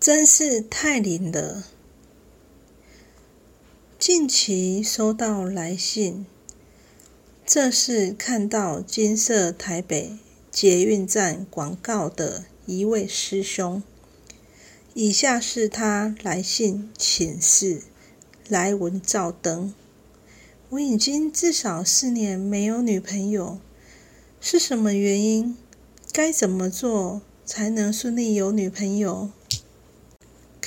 真是太灵了！近期收到来信，这是看到金色台北捷运站广告的一位师兄。以下是他来信请示，来文照登。我已经至少四年没有女朋友，是什么原因？该怎么做才能顺利有女朋友？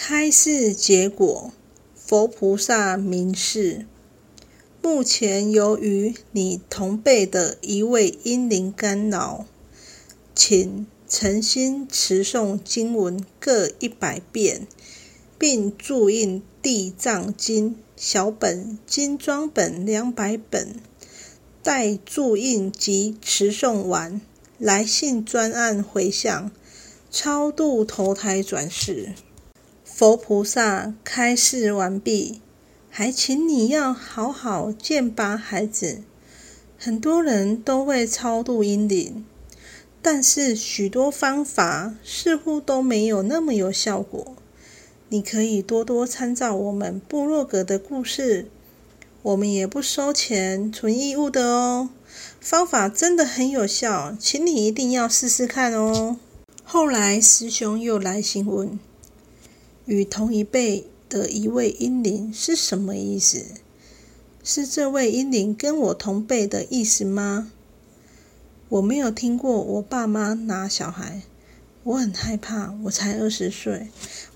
开示结果：佛菩萨明示，目前由于你同辈的一位阴灵干扰，请诚心持诵经文各一百遍，并注印《地藏经》小本精装本两百本，待注印及持诵完。来信专案回向，超度投胎转世，佛菩萨开示完毕，还请你要好好见拔孩子。很多人都会超度阴灵，但是许多方法似乎都没有那么有效果。你可以多多参照我们部落格的故事，我们也不收钱，纯义务的哦。方法真的很有效，请你一定要试试看哦。后来师兄又来询问：“与同一辈的一位阴灵是什么意思？是这位阴灵跟我同辈的意思吗？”我没有听过我爸妈拿小孩，我很害怕。我才二十岁，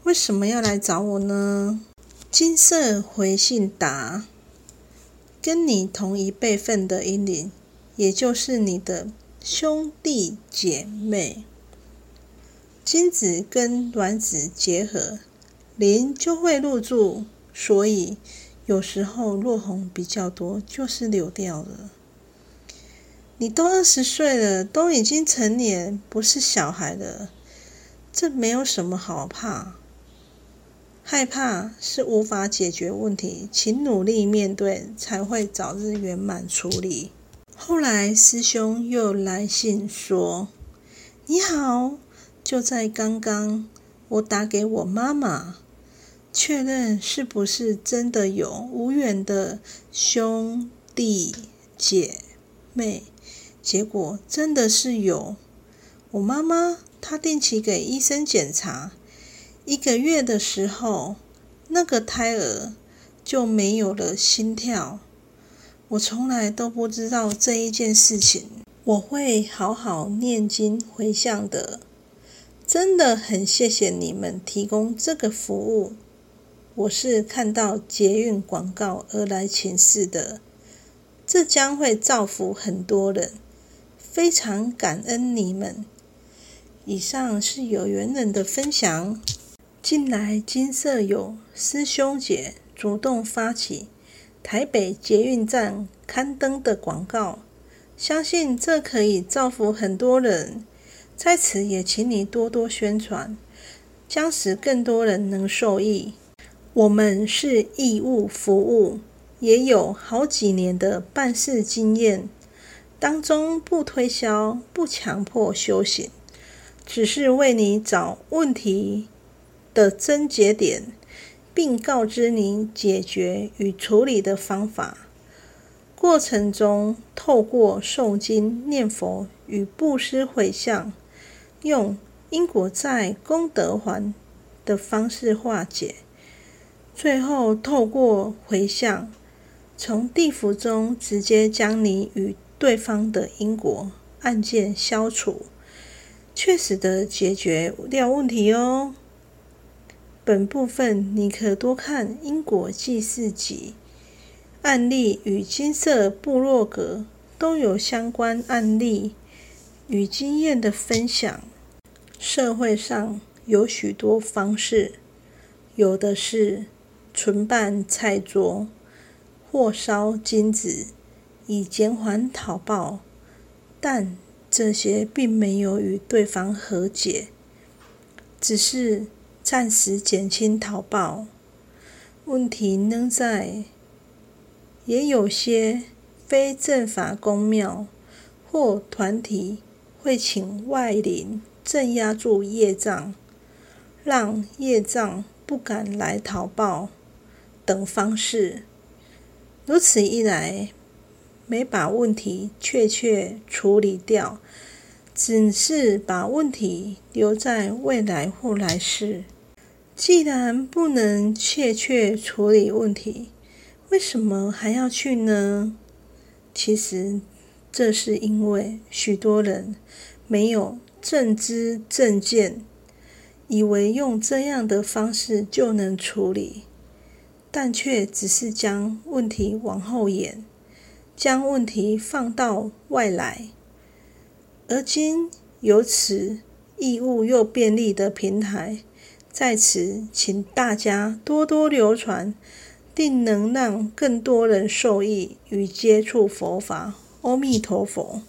为什么要来找我呢？金色回信答：“跟你同一辈分的阴灵。”也就是你的兄弟姐妹，精子跟卵子结合，灵就会入住，所以有时候落红比较多，就是流掉了。你都二十岁了，都已经成年，不是小孩了，这没有什么好怕。害怕是无法解决问题，请努力面对，才会早日圆满处理。后来师兄又来信说：“你好，就在刚刚，我打给我妈妈，确认是不是真的有无缘的兄弟姐妹。结果真的是有。我妈妈她定期给医生检查，一个月的时候，那个胎儿就没有了心跳。”我从来都不知道这一件事情，我会好好念经回向的。真的很谢谢你们提供这个服务。我是看到捷运广告而来请示的，这将会造福很多人，非常感恩你们。以上是有缘人的分享。近来金色有师兄姐主动发起。台北捷运站刊登的广告，相信这可以造福很多人。在此也请你多多宣传，将使更多人能受益。我们是义务服务，也有好几年的办事经验，当中不推销、不强迫修行，只是为你找问题的症结点。并告知您解决与处理的方法。过程中，透过诵经、念佛与布施回向，用因果债、功德还的方式化解。最后，透过回向，从地府中直接将你与对方的因果案件消除，确实的解决掉问题哦。本部分你可多看《因果记事集》案例与金色部落格都有相关案例与经验的分享。社会上有许多方式，有的是纯办菜桌或烧金子以减缓讨报，但这些并没有与对方和解，只是。暂时减轻讨报问题仍在，也有些非正法公庙或团体会请外灵镇压住业障，让业障不敢来讨报等方式。如此一来，没把问题确切处理掉，只是把问题留在未来或来世。既然不能确切处理问题，为什么还要去呢？其实，这是因为许多人没有正知正见，以为用这样的方式就能处理，但却只是将问题往后延，将问题放到外来。而今有此易物又便利的平台。在此，请大家多多流传，定能让更多人受益与接触佛法。阿弥陀佛。